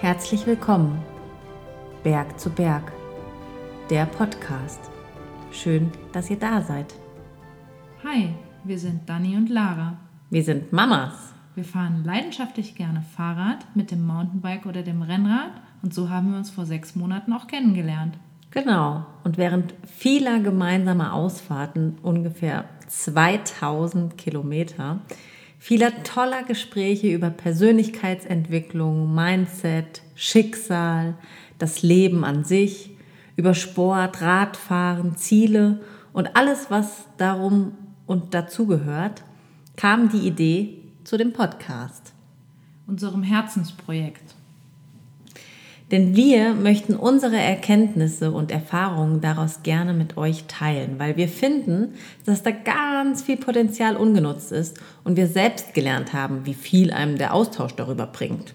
Herzlich willkommen. Berg zu Berg. Der Podcast. Schön, dass ihr da seid. Hi, wir sind Dani und Lara. Wir sind Mamas. Wir fahren leidenschaftlich gerne Fahrrad mit dem Mountainbike oder dem Rennrad und so haben wir uns vor sechs Monaten auch kennengelernt. Genau. Und während vieler gemeinsamer Ausfahrten, ungefähr 2000 Kilometer, vieler toller Gespräche über Persönlichkeitsentwicklung, Mindset, Schicksal, das Leben an sich, über Sport, Radfahren, Ziele und alles, was darum und dazugehört, kam die Idee zu dem Podcast. Unserem Herzensprojekt. Denn wir möchten unsere Erkenntnisse und Erfahrungen daraus gerne mit euch teilen, weil wir finden, dass da ganz viel Potenzial ungenutzt ist und wir selbst gelernt haben, wie viel einem der Austausch darüber bringt.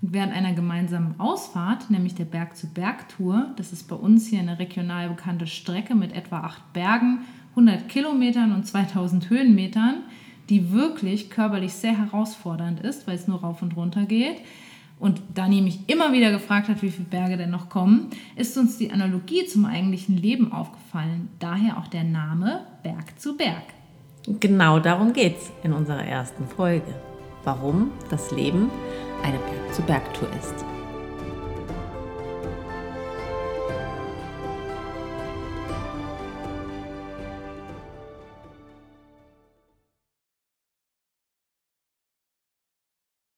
Und während einer gemeinsamen Ausfahrt, nämlich der Berg-zu-Berg-Tour, das ist bei uns hier eine regional bekannte Strecke mit etwa acht Bergen, 100 Kilometern und 2000 Höhenmetern, die wirklich körperlich sehr herausfordernd ist, weil es nur rauf und runter geht, und Dani mich immer wieder gefragt hat, wie viele Berge denn noch kommen, ist uns die Analogie zum eigentlichen Leben aufgefallen. Daher auch der Name Berg zu Berg. Genau darum geht es in unserer ersten Folge. Warum das Leben eine Berg-zu-Berg-Tour ist.